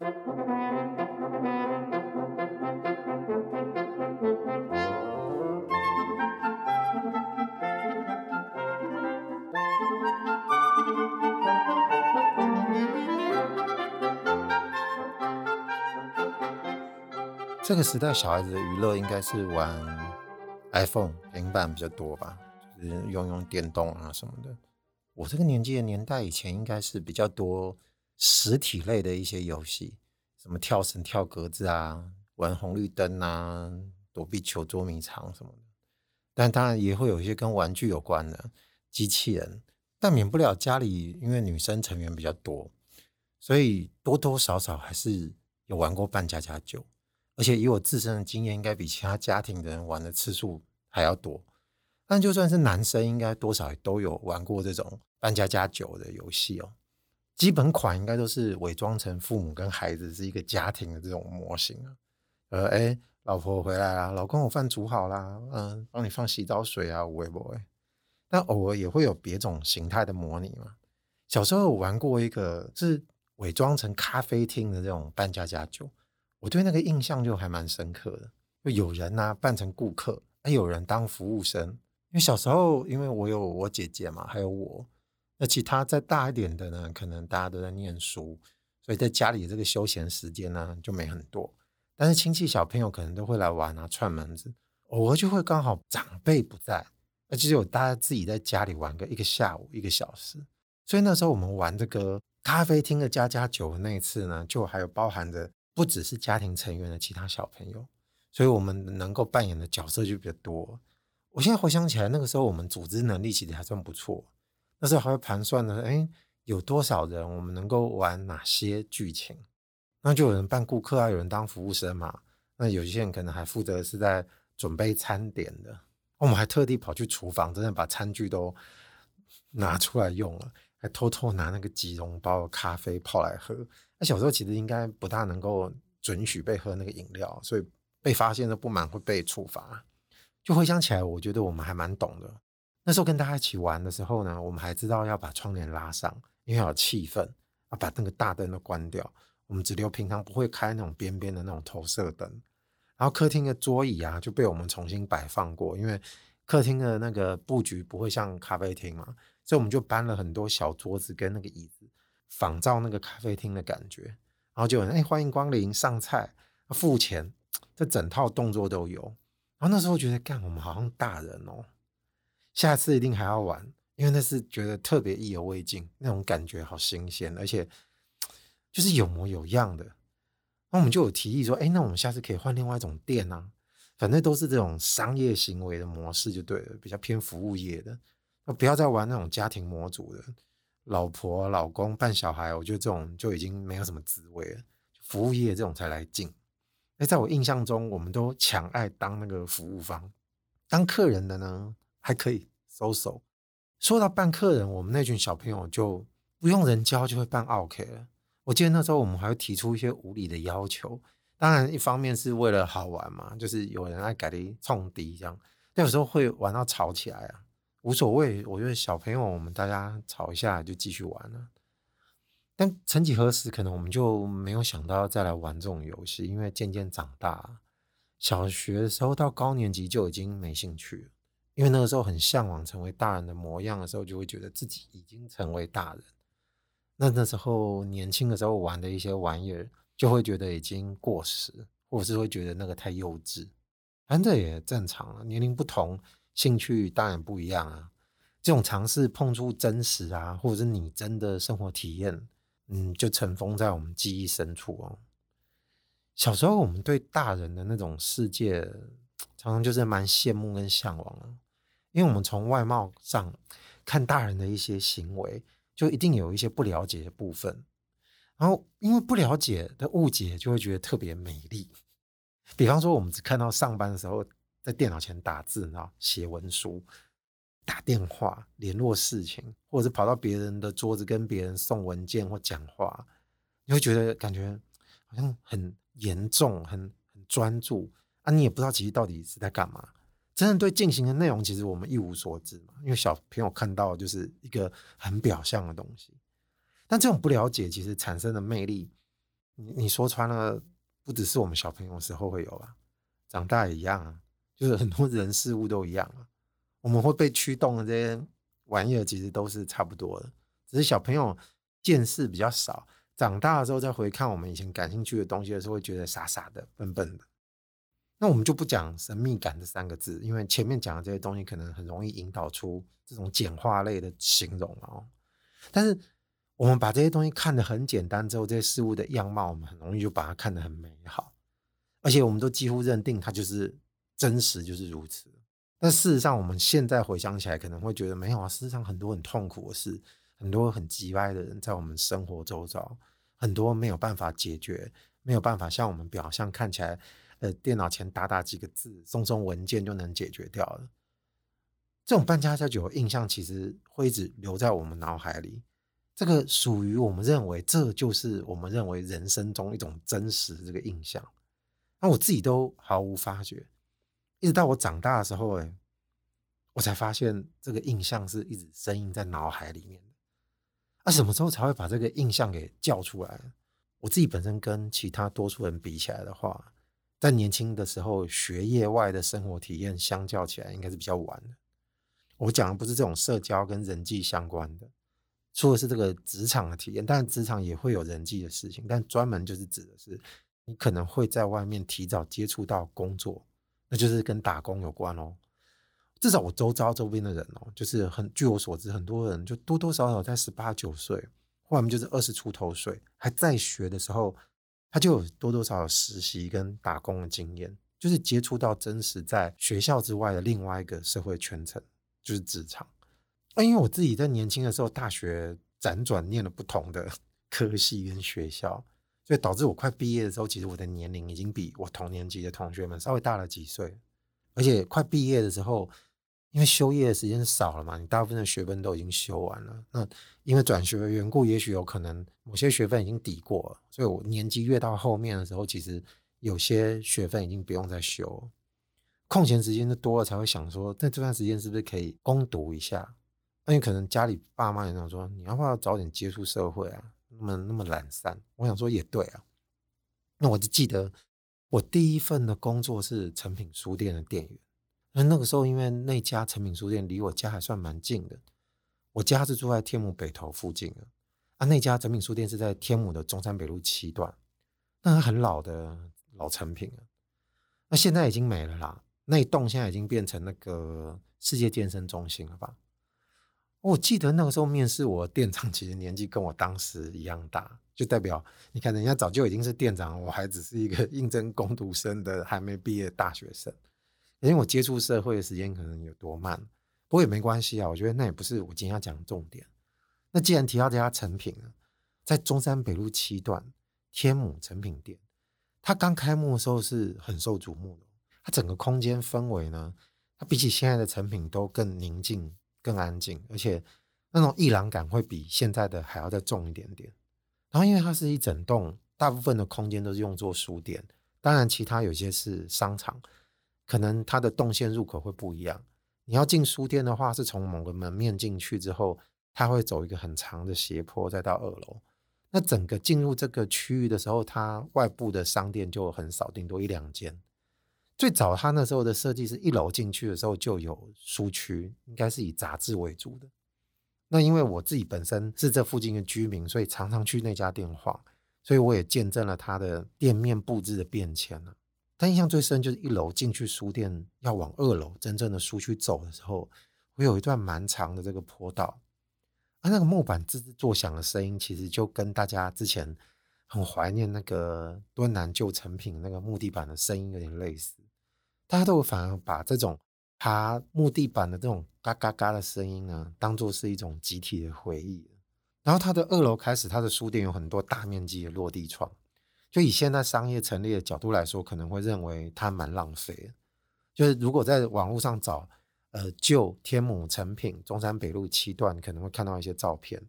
这个时代，小孩子的娱乐应该是玩 iPhone、平板比较多吧，就是用用电动啊什么的。我这个年纪的年代，以前应该是比较多实体类的一些游戏，什么跳绳、跳格子啊，玩红绿灯啊，躲避球、捉迷藏什么的。但当然也会有一些跟玩具有关的机器人，但免不了家里因为女生成员比较多，所以多多少少还是有玩过扮家家酒。而且以我自身的经验，应该比其他家庭的人玩的次数还要多。但就算是男生，应该多少都有玩过这种扮家家酒的游戏哦。基本款应该都是伪装成父母跟孩子是一个家庭的这种模型啊。呃，哎，老婆回来啦，老公我饭煮好啦，嗯，帮你放洗澡水啊，会不会？但偶尔也会有别种形态的模拟嘛。小时候我玩过一个是伪装成咖啡厅的这种扮家家酒。我对那个印象就还蛮深刻的，就有人呐、啊、扮成顾客，还有人当服务生。因为小时候，因为我有我姐姐嘛，还有我，那其他再大一点的呢，可能大家都在念书，所以在家里这个休闲时间呢就没很多。但是亲戚小朋友可能都会来玩啊，串门子，偶尔就会刚好长辈不在，那就有大家自己在家里玩个一个下午一个小时。所以那时候我们玩这个咖啡厅的家家酒那一次呢，就还有包含着。不只是家庭成员的其他小朋友，所以我们能够扮演的角色就比较多。我现在回想起来，那个时候我们组织能力其实还算不错。那时候还会盘算呢，哎，有多少人，我们能够玩哪些剧情？那就有人扮顾客啊，有人当服务生嘛。那有些人可能还负责是在准备餐点的。我们还特地跑去厨房，真的把餐具都 拿出来用了，还偷偷拿那个即溶包咖啡泡来喝。那小时候其实应该不大能够准许被喝那个饮料，所以被发现的不满会被处罚。就回想起来，我觉得我们还蛮懂的。那时候跟大家一起玩的时候呢，我们还知道要把窗帘拉上，因为要有气氛，要把那个大灯都关掉。我们只留平常不会开那种边边的那种投射灯。然后客厅的桌椅啊就被我们重新摆放过，因为客厅的那个布局不会像咖啡厅嘛，所以我们就搬了很多小桌子跟那个椅子。仿照那个咖啡厅的感觉，然后就哎，欢迎光临，上菜，付钱，这整套动作都有。然后那时候觉得，干，我们好像大人哦，下次一定还要玩，因为那是觉得特别意犹未尽，那种感觉好新鲜，而且就是有模有样的。那我们就有提议说，哎，那我们下次可以换另外一种店啊，反正都是这种商业行为的模式就对了，比较偏服务业的，不要再玩那种家庭模组的。老婆、老公扮小孩，我觉得这种就已经没有什么滋味了。服务业这种才来劲。哎，在我印象中，我们都抢爱当那个服务方，当客人的呢还可以收手。说到扮客人，我们那群小朋友就不用人教就会扮 OK 了。我记得那时候我们还会提出一些无理的要求，当然一方面是为了好玩嘛，就是有人爱改的冲敌这样，但有时候会玩到吵起来啊。无所谓，我觉得小朋友，我们大家吵一下就继续玩了。但曾几何时，可能我们就没有想到要再来玩这种游戏，因为渐渐长大，小学的时候到高年级就已经没兴趣了，因为那个时候很向往成为大人的模样的时候，就会觉得自己已经成为大人。那那时候年轻的时候玩的一些玩意儿，就会觉得已经过时，或者是会觉得那个太幼稚。反正这也正常了，年龄不同。兴趣当然不一样啊，这种尝试碰触真实啊，或者是你真的生活体验，嗯，就尘封在我们记忆深处哦。小时候我们对大人的那种世界，常常就是蛮羡慕跟向往的，因为我们从外貌上看大人的一些行为，就一定有一些不了解的部分，然后因为不了解的误解，就会觉得特别美丽。比方说，我们只看到上班的时候。在电脑前打字，然后写文书、打电话、联络事情，或者是跑到别人的桌子跟别人送文件或讲话，你会觉得感觉好像很严重、很很专注啊！你也不知道其实到底是在干嘛。真正对进行的内容，其实我们一无所知嘛。因为小朋友看到就是一个很表象的东西，但这种不了解其实产生的魅力，你你说穿了，不只是我们小朋友时候会有啊？长大也一样啊，就是很多人事物都一样啊。我们会被驱动的这些玩意儿，其实都是差不多的，只是小朋友见识比较少，长大的时候再回看我们以前感兴趣的东西的时候，会觉得傻傻的、笨笨的。那我们就不讲神秘感这三个字，因为前面讲的这些东西可能很容易引导出这种简化类的形容哦。但是我们把这些东西看得很简单之后，这些事物的样貌，我们很容易就把它看得很美好。而且我们都几乎认定它就是真实，就是如此。但事实上，我们现在回想起来，可能会觉得没有啊。事实上，很多很痛苦的事，很多很急歪的人，在我们生活周遭，很多没有办法解决，没有办法像我们表象看起来，呃，电脑前打打几个字，送送文件就能解决掉了。这种扮家家酒的印象，其实会一直留在我们脑海里。这个属于我们认为，这就是我们认为人生中一种真实的这个印象。那我自己都毫无发觉，一直到我长大的时候，哎，我才发现这个印象是一直深印在脑海里面的。那什么时候才会把这个印象给叫出来？我自己本身跟其他多数人比起来的话，在年轻的时候，学业外的生活体验相较起来，应该是比较晚的。我讲的不是这种社交跟人际相关的，说的是这个职场的体验。但，职场也会有人际的事情，但专门就是指的是。你可能会在外面提早接触到工作，那就是跟打工有关哦。至少我周遭周边的人哦，就是很据我所知，很多人就多多少少在十八九岁，或者就是二十出头岁，还在学的时候，他就多多少少实习跟打工的经验，就是接触到真实在学校之外的另外一个社会圈层，就是职场。那因为我自己在年轻的时候，大学辗转念了不同的 科系跟学校。所以导致我快毕业的时候，其实我的年龄已经比我同年级的同学们稍微大了几岁，而且快毕业的时候，因为修业的时间少了嘛，你大部分的学分都已经修完了。那因为转学的缘故，也许有可能某些学分已经抵过了，所以我年纪越到后面的时候，其实有些学分已经不用再修，空闲时间就多了，才会想说，那这段时间是不是可以攻读一下？那你可能家里爸妈也想说，你要不要早点接触社会啊？那么那么懒散，我想说也对啊。那我就记得我第一份的工作是诚品书店的店员。那那个时候，因为那家诚品书店离我家还算蛮近的，我家是住在天母北投附近的啊。那家诚品书店是在天母的中山北路七段，那很老的老诚品了。那现在已经没了啦，那一栋现在已经变成那个世界健身中心了吧？我记得那个时候面试我店长，其实年纪跟我当时一样大，就代表你看人家早就已经是店长，我还只是一个 应征工读生的还没毕业大学生。因为我接触社会的时间可能有多慢，不过也没关系啊。我觉得那也不是我今天要讲的重点。那既然提到这家成品，在中山北路七段天母成品店，它刚开幕的时候是很受瞩目的，它整个空间氛围呢，它比起现在的成品都更宁静。更安静，而且那种艺廊感会比现在的还要再重一点点。然后，因为它是一整栋，大部分的空间都是用作书店，当然其他有些是商场，可能它的动线入口会不一样。你要进书店的话，是从某个门面进去之后，它会走一个很长的斜坡，再到二楼。那整个进入这个区域的时候，它外部的商店就很少，顶多一两间。最早它那时候的设计是一楼进去的时候就有书区，应该是以杂志为主的。那因为我自己本身是这附近的居民，所以常常去那家店晃，所以我也见证了它的店面布置的变迁了。但印象最深就是一楼进去书店要往二楼真正的书区走的时候，会有一段蛮长的这个坡道，而那个木板吱吱作响的声音，其实就跟大家之前很怀念那个敦南旧成品那个木地板的声音有点类似。大家都反而把这种爬木地板的这种嘎嘎嘎的声音呢，当做是一种集体的回忆。然后它的二楼开始，它的书店有很多大面积的落地窗。就以现在商业陈列的角度来说，可能会认为它蛮浪费。就是如果在网络上找，呃，旧天母成品中山北路七段，可能会看到一些照片，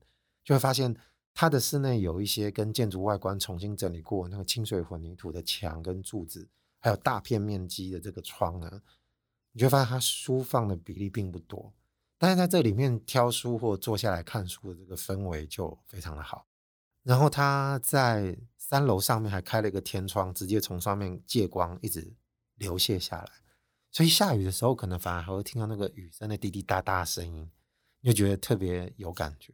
就会发现它的室内有一些跟建筑外观重新整理过那个清水混凝土的墙跟柱子。还有大片面积的这个窗呢，你就发现它书放的比例并不多，但是在这里面挑书或坐下来看书的这个氛围就非常的好。然后它在三楼上面还开了一个天窗，直接从上面借光一直流泻下来，所以下雨的时候可能反而还会听到那个雨声的滴滴答答的声音，就觉得特别有感觉。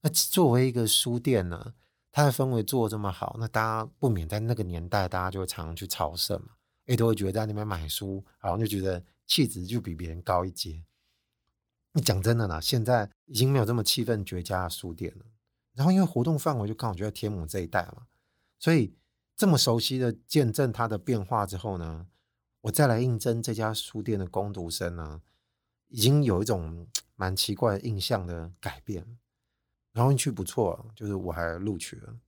那作为一个书店呢，它的氛围做这么好，那大家不免在那个年代，大家就会常常去朝圣嘛，也都会觉得在那边买书，好像就觉得气质就比别人高一阶。你讲真的啦，现在已经没有这么气氛绝佳的书店了。然后因为活动范围就刚好就在天母这一带嘛，所以这么熟悉的见证它的变化之后呢，我再来应征这家书店的工读生呢，已经有一种 蛮奇怪的印象的改变。然后运气不错，就是我还录取了，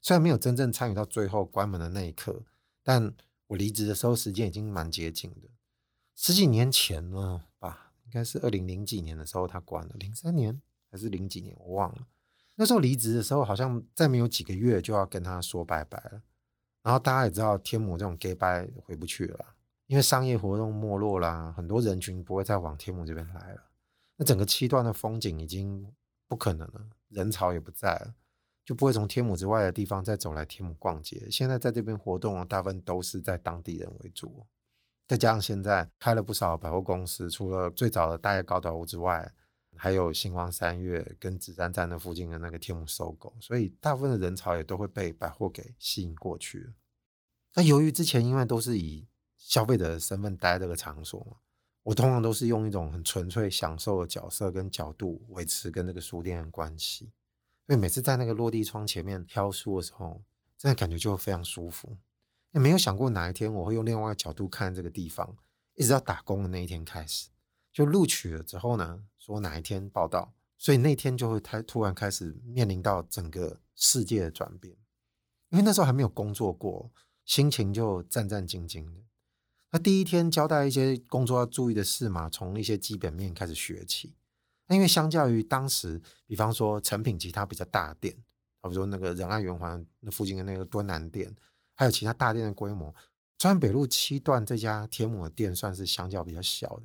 虽然没有真正参与到最后关门的那一刻，但我离职的时候时间已经蛮接近的，十几年前了吧，应该是二零零几年的时候他关了，零三年还是零几年我忘了。那时候离职的时候，好像再没有几个月就要跟他说拜拜了。然后大家也知道，天母这种 gay 拜回不去了，因为商业活动没落啦，很多人群不会再往天母这边来了。那整个七段的风景已经不可能了，人潮也不在了，就不会从天母之外的地方再走来天母逛街。现在在这边活动，大部分都是在当地人为主，再加上现在开了不少百货公司，除了最早的大叶高岛屋之外。还有星光三月跟子弹站的附近的那个天母 SOGO，所以大部分的人潮也都会被百货给吸引过去。那由于之前因为都是以消费者的身份待这个场所嘛，我通常都是用一种很纯粹享受的角色跟角度维持跟那个书店的关系，所以每次在那个落地窗前面挑书的时候，真的感觉就非常舒服。也没有想过哪一天我会用另外一个角度看这个地方，一直到打工的那一天开始。就录取了之后呢，说哪一天报到，所以那天就会太突然开始面临到整个世界的转变，因为那时候还没有工作过，心情就战战兢兢的。那第一天交代一些工作要注意的事嘛，从一些基本面开始学起。那因为相较于当时，比方说成品其他比较大店，比如说那个仁爱圆环那附近的那个敦南店，还有其他大店的规模，中山北路七段这家天母的店算是相较比较小的。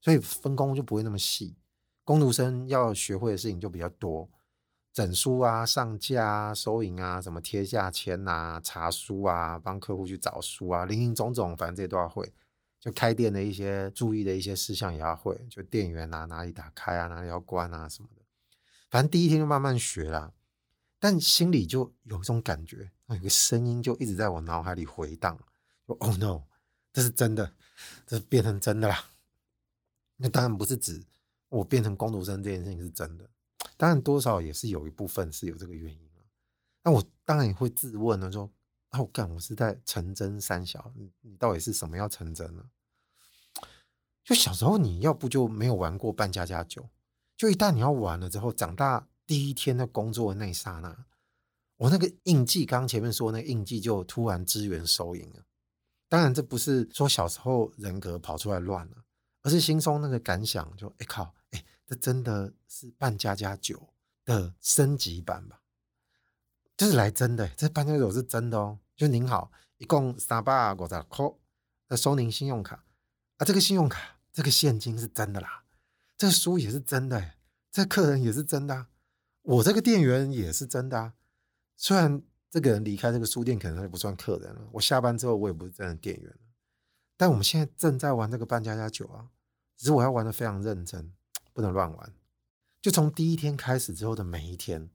所以分工就不会那么细，工读生要学会的事情就比较多，整书啊、上架啊、收银啊、什么贴价签啊、查书啊、帮客户去找书啊，林林总总，反正这些都要会。就开店的一些注意的一些事项也要会，就店员啊，哪里打开啊，哪里要关啊什么的。反正第一天就慢慢学啦，但心里就有一种感觉，有个声音就一直在我脑海里回荡，说：“Oh no，这是真的，这变成真的啦。”那当然不是指我变成工读生这件事情是真的，当然多少也是有一部分是有这个原因啊。那我当然也会自问呢，说：那我干，我是在成真三小，你你到底是什么要成真呢？就小时候你要不就没有玩过扮家家酒，就一旦你要玩了之后，长大第一天的工作的那一刹那，我那个印记，刚刚前面说那个印记就突然支援收银了。当然这不是说小时候人格跑出来乱了。而是心中那个感想就，哎靠，哎，这真的是扮家家酒的升级版吧？就是来真的，这半家酒是真的哦。就您好，一共三百五十块，那收您信用卡啊，这个信用卡，这个现金是真的啦，这个书也是真的，这客人也是真的，我这个店员也是真的。虽然这个人离开这个书店可能就不算客人了，我下班之后我也不是真的店员。但我们现在正在玩这个扮家家酒啊，只是我要玩得非常认真，不能乱玩。就从第一天开始之后的每一天，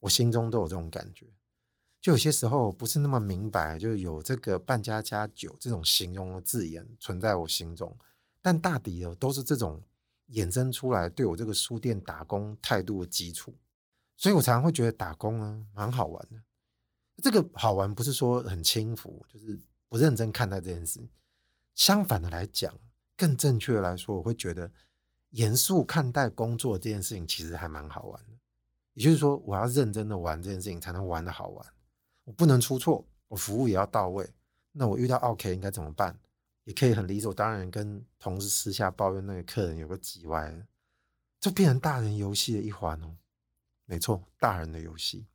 我心中都有这种感觉。就有些时候不是那么明白，就有这个扮家家酒这种形容的字眼存在我心中，但大抵的都是这种衍生出来对我这个书店打工态度的基础。所以我常常会觉得打工啊蛮好玩的。这个好玩不是说很轻浮，就是不认真看待这件事。相反的来讲，更正确的来说，我会觉得严肃看待工作这件事情其实还蛮好玩的。也就是说，我要认真的玩这件事情，才能玩得好玩。我不能出错，我服务也要到位。那我遇到 OK 应该怎么办？也可以很理所当然跟同事私下抱怨那个客人有个叽歪，就变成大人游戏的一环哦。没错，大人的游戏。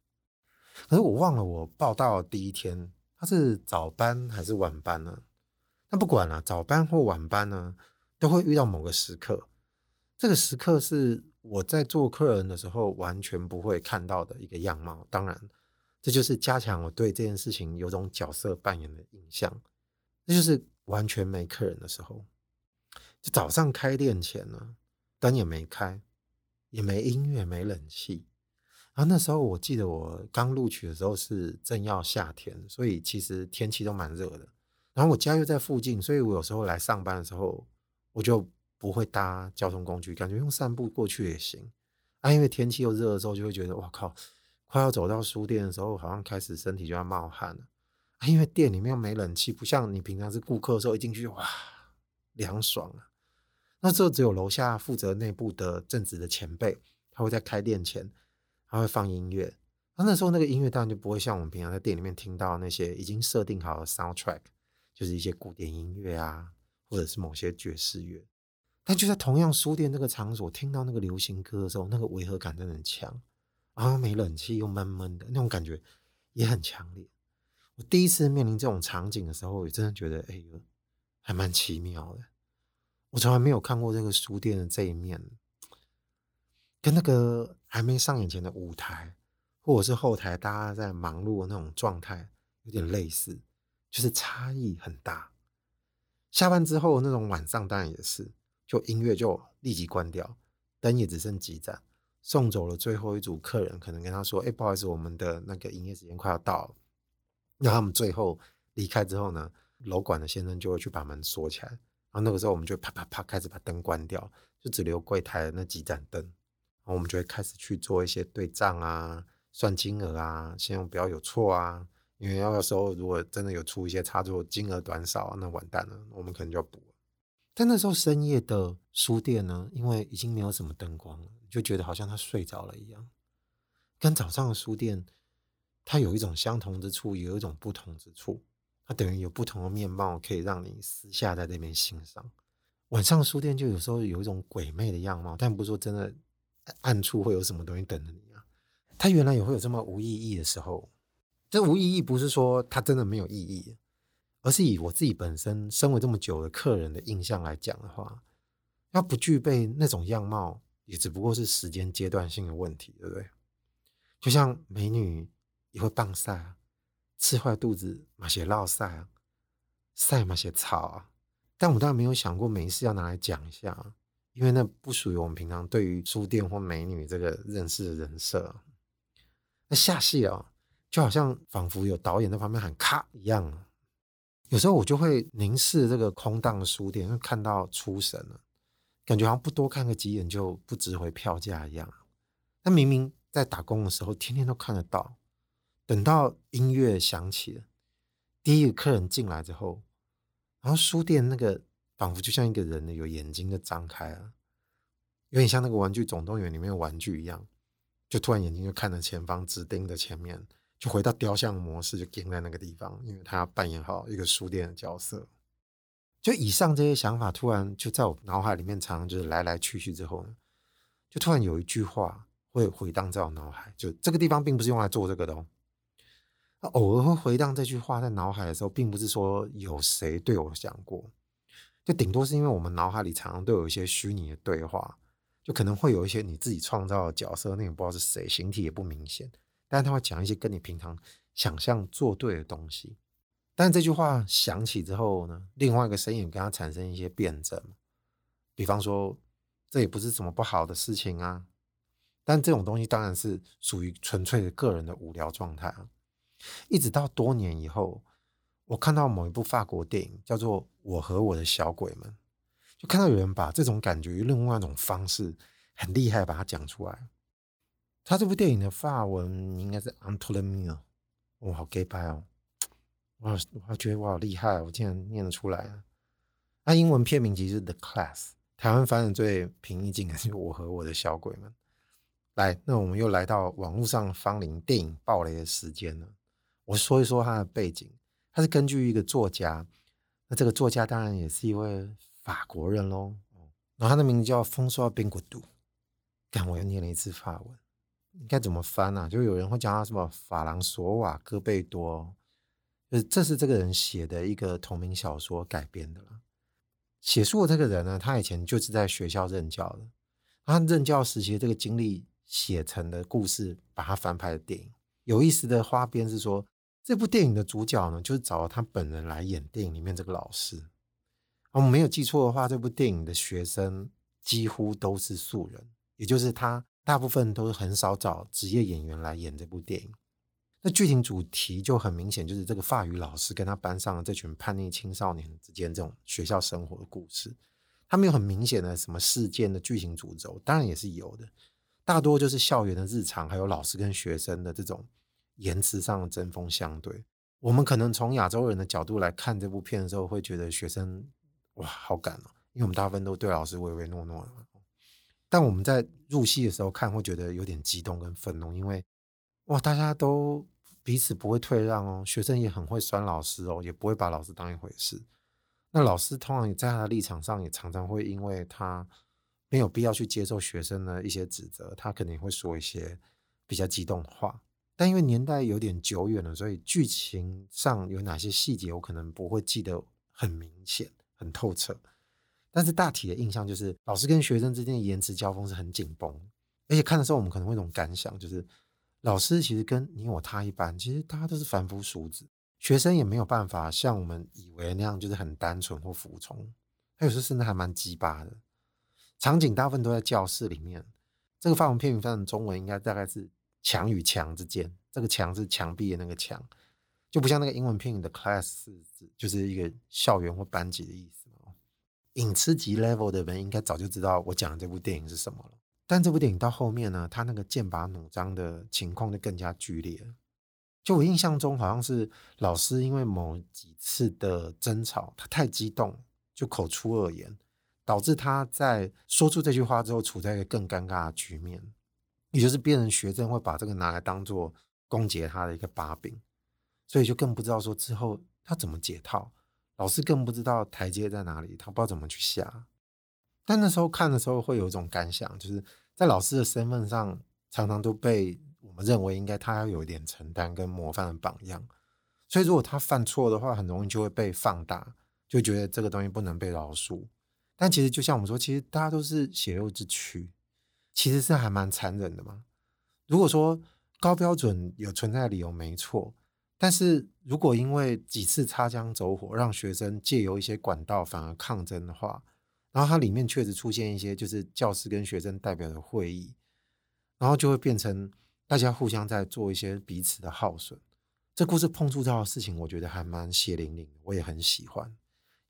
可是我忘了，我报到第一天，他是早班还是晚班呢？那不管了，早班或晚班呢，都会遇到某个时刻。这个时刻是我在做客人的时候完全不会看到的一个样貌。当然，这就是加强我对这件事情有种角色扮演的印象。那就是完全没客人的时候，就早上开店前呢，灯也没开，也没音乐，没冷气。然后那时候我记得我刚录取的时候是正要夏天，所以其实天气都蛮热的。然后我家又在附近，所以我有时候来上班的时候，我就不会搭交通工具，感觉用散步过去也行。啊，因为天气又热的时候，就会觉得哇靠，快要走到书店的时候，好像开始身体就要冒汗了。啊，因为店里面没冷气，不像你平常是顾客的时候，一进去哇凉爽啊。那时候只有楼下负责内部的正职的前辈，他会在开店前。他会放音乐，那那时候那个音乐当然就不会像我们平常在店里面听到那些已经设定好的 soundtrack，就是一些古典音乐啊，或者是某些爵士乐。但就在同样书店这个场所听到那个流行歌的时候，那个违和感真的很强，然后没冷气又闷闷的那种感觉也很强烈。我第一次面临这种场景的时候，我真的觉得哎呦，还蛮奇妙的。我从来没有看过这个书店的这一面。跟那个还没上演前的舞台，或者是后台大家在忙碌的那种状态有点类似，就是差异很大。下班之后那种晚上当然也是，就音乐就立即关掉，灯也只剩几盏，送走了最后一组客人，可能跟他说：“哎，不好意思，我们的那个营业时间快要到了。”那他们最后离开之后呢，楼管的先生就会去把门锁起来，然后那个时候我们就啪啪啪开始把灯关掉，就只留柜台的那几盏灯。我们就会开始去做一些对账啊，算金额啊，信用不要有错啊。因为那个时候如果真的有出一些差错，金额短少，那完蛋了，我们可能就要补。但那时候深夜的书店呢，因为已经没有什么灯光了，就觉得好像他睡着了一样。跟早上的书店，它有一种相同之处，也有一种不同之处。它等于有不同的面貌，可以让你私下在那边欣赏。晚上书店就有时候有一种鬼魅的样貌，但不是说真的。暗处会有什么东西等着你啊？它原来也会有这么无意义的时候。这无意义不是说它真的没有意义，而是以我自己本身身为这么久的客人的印象来讲的话，要不具备那种样貌，也只不过是时间阶段性的问题，对不对？就像美女也会棒晒，吃坏肚子嘛些落晒啊，晒嘛些草啊，但我当然没有想过没事要拿来讲一下。因为那不属于我们平常对于书店或美女这个认识的人设。那下戏啊，就好像仿佛有导演在旁边喊“咔”一样。有时候我就会凝视这个空荡的书店，看到出神了，感觉好像不多看个几眼就不值回票价一样。那明明在打工的时候，天天都看得到。等到音乐响起，第一个客人进来之后，然后书店那个。仿佛就像一个人有眼睛的张开了，有点像那个《玩具总动员》里面的玩具一样，就突然眼睛就看着前方，直盯着前面，就回到雕像模式，就盯在那个地方，因为他要扮演好一个书店的角色。就以上这些想法，突然就在我脑海里面常常就是来来去去之后呢，就突然有一句话会回荡在我脑海，就这个地方并不是用来做这个的哦。偶尔会回荡这句话在脑海的时候，并不是说有谁对我讲过。就顶多是因为我们脑海里常常都有一些虚拟的对话，就可能会有一些你自己创造的角色，那也不知道是谁，形体也不明显，但他会讲一些跟你平常想象做对的东西。但这句话响起之后呢，另外一个声音跟他产生一些辩证，比方说这也不是什么不好的事情啊，但这种东西当然是属于纯粹的个人的无聊状态啊。一直到多年以后。我看到某一部法国电影叫做《我和我的小鬼们》，就看到有人把这种感觉用另外一种方式很厉害把它讲出来。他这部电影的法文应该是 Entre les murs，哇，好 gay 掰哦！我我觉得我好厉害，我竟然念得出来。那英文片名其实是 The Class，台湾翻译最平易近的就是《我和我的小鬼们》。来，那我们又来到网络上芳邻电影爆雷的时间了。我说一说它的背景。他是根据一个作家，那这个作家当然也是一位法国人喽。然后他的名字叫丰索宾古杜，但我又念了一次法文，应该怎么翻呢、啊？就有人会讲他什么法郎索瓦戈贝多，就是这是这个人写的一个同名小说改编的了。写书的这个人呢，他以前就是在学校任教的，他任教时期这个经历写成的故事，把它翻拍的电影。有意思的花边是说，这部电影的主角呢，就是找他本人来演电影里面这个老师。我们没有记错的话，这部电影的学生几乎都是素人，也就是他大部分都是很少找职业演员来演这部电影。那剧情主题就很明显，就是这个法语老师跟他班上的这群叛逆青少年之间这种学校生活的故事。他没有很明显的什么事件的剧情主轴，当然也是有的，大多就是校园的日常，还有老师跟学生的这种言辞上的针锋相对。我们可能从亚洲人的角度来看这部片的时候，会觉得学生哇好赶哦，因为我们大部分都对老师唯唯诺诺的。但我们在入戏的时候看，会觉得有点激动跟愤怒，因为哇大家都彼此不会退让哦，学生也很会酸老师哦，也不会把老师当一回事。那老师通常也在他的立场上，也常常会因为他没有必要去接受学生的一些指责，他肯定会说一些比较激动的话。但因为年代有点久远了，所以剧情上有哪些细节，我可能不会记得很明显、很透彻。但是大体的印象就是，老师跟学生之间的言辞交锋是很紧绷，而且看的时候，我们可能会有种感想，就是老师其实跟你我他一般，其实大家都是凡夫俗子。学生也没有办法像我们以为那样，就是很单纯或服从。他有时候甚至还蛮鸡巴的。场景大部分都在教室里面。这个法文片名翻成中文应该大概是“墙与墙之间”。这个“墙”是墙壁的那个“墙”，就不像那个英文片名的 “class” 是就是一个校园或班级的意思。影痴级 level 的人应该早就知道我讲的这部电影是什么了。但这部电影到后面呢，他那个剑拔弩张的情况就更加剧烈。就我印象中，好像是老师因为某几次的争吵，他太激动，就口出恶言，导致他在说出这句话之后，处在一个更尴尬的局面，也就是别人学生会把这个拿来当做攻击他的一个把柄，所以就更不知道说之后他怎么解套，老师更不知道台阶在哪里，他不知道怎么去下。但那时候看的时候，会有一种感想，就是在老师的身份上，常常都被。我们认为应该他要有一点承担跟模范的榜样，所以如果他犯错的话，很容易就会被放大，就觉得这个东西不能被饶恕。但其实就像我们说，其实大家都是血肉之躯，其实是还蛮残忍的嘛。如果说高标准有存在的理由没错，但是如果因为几次擦枪走火，让学生借由一些管道反而抗争的话，然后它里面确实出现一些就是教师跟学生代表的会议，然后就会变成。大家互相在做一些彼此的耗损，这故事碰触到的事情，我觉得还蛮血淋淋，我也很喜欢。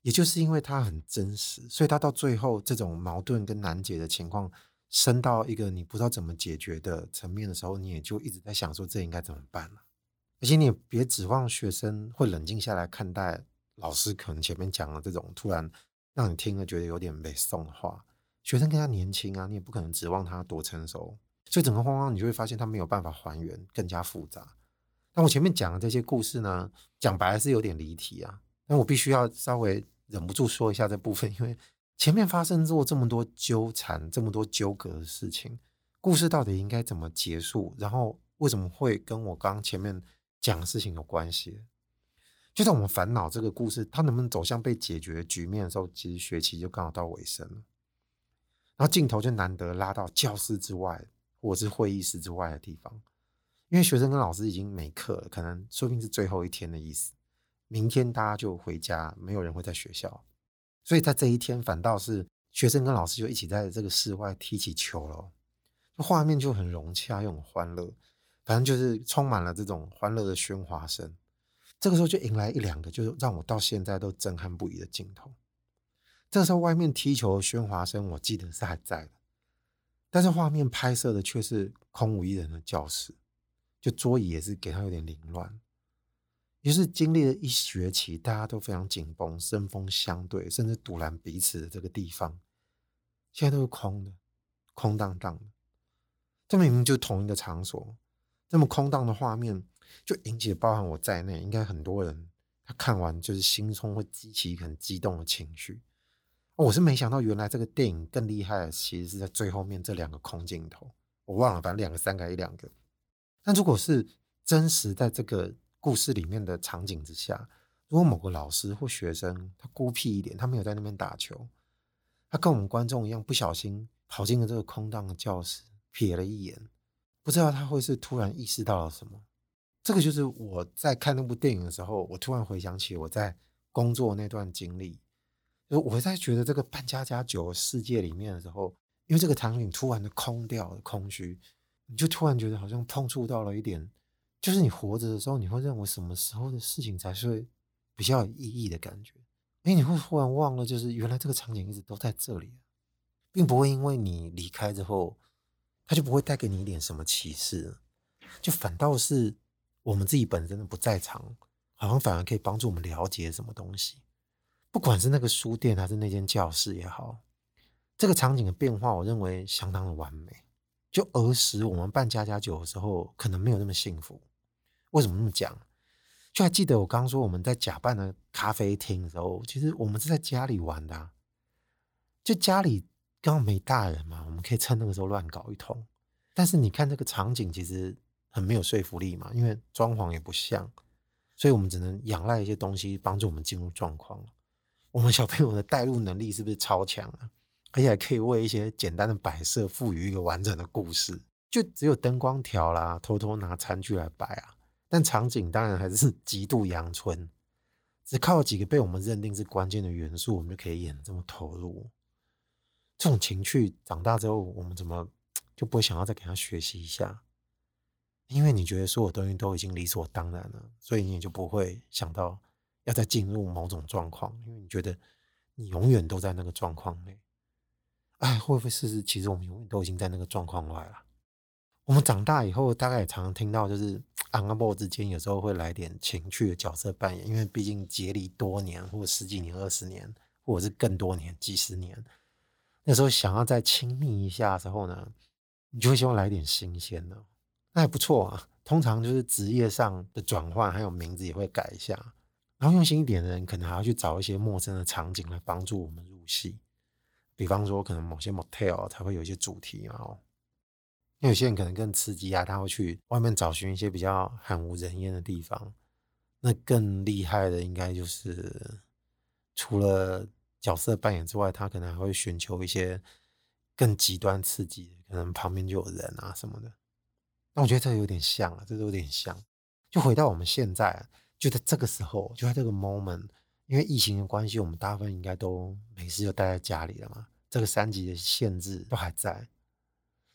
也就是因为它很真实，所以它到最后这种矛盾跟难解的情况，升到一个你不知道怎么解决的层面的时候，你也就一直在想说，这应该怎么办了。而且你也别指望学生会冷静下来看待老师可能前面讲的这种突然让你听了觉得有点没送的话。学生更加年轻啊，你也不可能指望他多成熟。所以整个慌慌，你就会发现他没有办法还原，更加复杂。但我前面讲的这些故事呢，讲白了是有点离题啊。但我必须要稍微忍不住说一下这部分，因为前面发生过这么多纠缠、这么多纠葛的事情，故事到底应该怎么结束？然后为什么会跟我刚前面讲的事情有关系？就在我们烦恼这个故事它能不能走向被解决的局面的时候，其实学期就刚好到尾声了。然后镜头就难得拉到教室之外。或者是会议室之外的地方，因为学生跟老师已经没课了，可能说不定是最后一天的意思。明天大家就回家，没有人会在学校，所以在这一天反倒是学生跟老师就一起在这个室外踢起球了，画面就很融洽又很欢乐，反正就是充满了这种欢乐的喧哗声。这个时候就迎来一两个，就是让我到现在都震撼不已的镜头。这个时候外面踢球的喧哗声，我记得是还在的。但是画面拍摄的却是空无一人的教室，就桌椅也是给他有点凌乱。于是经历了一学期，大家都非常紧绷，针锋相对，甚至堵拦彼此的这个地方，现在都是空的，空荡荡的。这明明就同一个场所，这么空荡的画面，就引起包含我在内，应该很多人他看完就是心中会激起很激动的情绪。我是没想到，原来这个电影更厉害的，其实是在最后面这两个空镜头。我忘了，反正两个、三个、一两个。但如果是真实在这个故事里面的场景之下，如果某个老师或学生他孤僻一点，他没有在那边打球，他跟我们观众一样，不小心跑进了这个空荡的教室，瞥了一眼，不知道他会是突然意识到了什么，这个就是我在看那部电影的时候，我突然回想起我在工作那段经历。就我在觉得这个扮家家酒世界里面的时候，因为这个场景突然的空掉了、空虚，你就突然觉得好像碰触到了一点，就是你活着的时候，你会认为什么时候的事情才是比较有意义的感觉？哎，你会忽然忘了，就是原来这个场景一直都在这里，并不会因为你离开之后，它就不会带给你一点什么启示，就反倒是我们自己本身的不在场，好像反而可以帮助我们了解什么东西。不管是那个书店还是那间教室也好，这个场景的变化，我认为相当的完美。就儿时我们办家家酒的时候，可能没有那么幸福。为什么那么讲？就还记得我刚刚说我们在假扮的咖啡厅的时候，其实我们是在家里玩的。就家里刚好没大人嘛，我们可以趁那个时候乱搞一通。但是你看这个场景，其实很没有说服力嘛，因为装潢也不像，所以我们只能仰赖一些东西帮助我们进入状况。我们小朋友的带入能力是不是超强啊？而且还可以为一些简单的摆设赋予一个完整的故事。就只有灯光条啦，偷偷拿餐具来摆啊。但场景当然还是 极度阳春，只靠几个被我们认定是关键的元素，我们就可以演得这么投入。这种情绪长大之后，我们怎么就不会想要再给他学习一下？因为你觉得所有东西都已经理所当然了，所以你也就不会想到。要再进入某种状况，因为你觉得你永远都在那个状况内。哎，会不会是其实我们永远都已经在那个状况外了？我们长大以后，大概也常常听到，就是阿公阿婆之间有时候会来点情趣的角色扮演，因为毕竟结离多年，或者十几年、二十年，或者是更多年、几十年，那时候想要再亲密一下之后呢，你就会希望来点新鲜的，那还不错啊。通常就是职业上的转换，还有名字也会改一下。然后用心一点的人，可能还要去找一些陌生的场景来帮助我们入戏。比方说，可能某些 motel 才会有一些主题嘛。哦，那有些人可能更刺激啊，他会去外面找寻一些比较罕无人烟的地方。那更厉害的，应该就是除了角色扮演之外，他可能还会寻求一些更极端刺激，可能旁边就有人啊什么的。那我觉得这有点像啊，这都有点像。就回到我们现在。就在这个时候，就在这个 moment，因为疫情的关系，我们大部分应该都没事就待在家里了嘛。这个三级的限制都还在，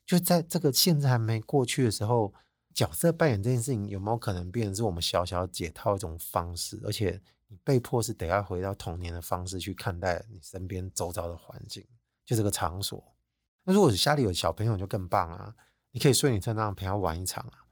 就在这个限制还没过去的时候，角色扮演这件事情有没有可能变成是我们小小解套一种方式？而且被迫是得要回到童年的方式去看待你身边周遭的环境，就这个场所。那如果是家里有小朋友就更棒啊，你可以睡你车上陪他玩一场啊。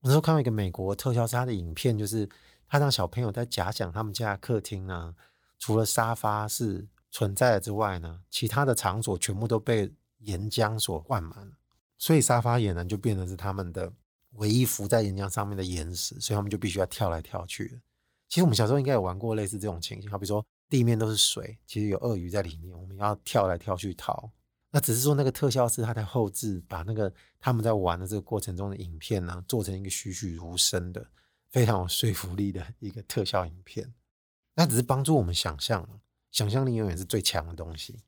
我那时候看到一个美国特效师的影片，就是。他让小朋友在假想他们家客厅啊，除了沙发是存在之外呢，其他的场所全部都被岩浆所灌满，所以沙发岩呢就变成是他们的唯一浮在岩浆上面的岩石，所以他们就必须要跳来跳去。其实我们小时候应该有玩过类似这种情形，好比说地面都是水，其实有鳄鱼在里面，我们要跳来跳去逃。那只是说那个特效是他在后置把那个他们在玩的这个过程中的影片呢，做成一个栩栩如生的。非常有说服力的一个特效影片，那只是帮助我们想象，想象力永远是最强的东西。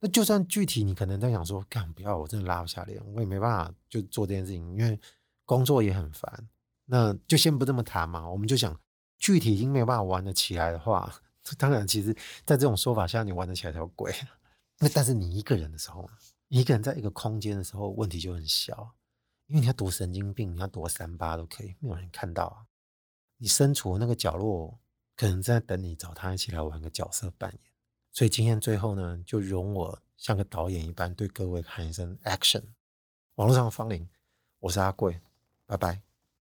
那就算具体你可能在想说，干不要，我真的拉不下脸，我也没办法就做这件事情，因为工作也很烦。那就先不这么谈嘛，我们就想具体已经没有办法玩得起来的话，当然，其实在这种说法下，你玩得起来才有鬼。那但是你一个人的时候，你一个人在一个空间的时候，问题就很小。因为你要躲神经病，你要躲三八都可以，没有人看到啊。你身处那个角落，可能在等你找他一起来玩个角色扮演。所以今天最后呢，就容我像个导演一般对各位喊一声 Action。网络上的芳邻，我是阿贵，拜拜。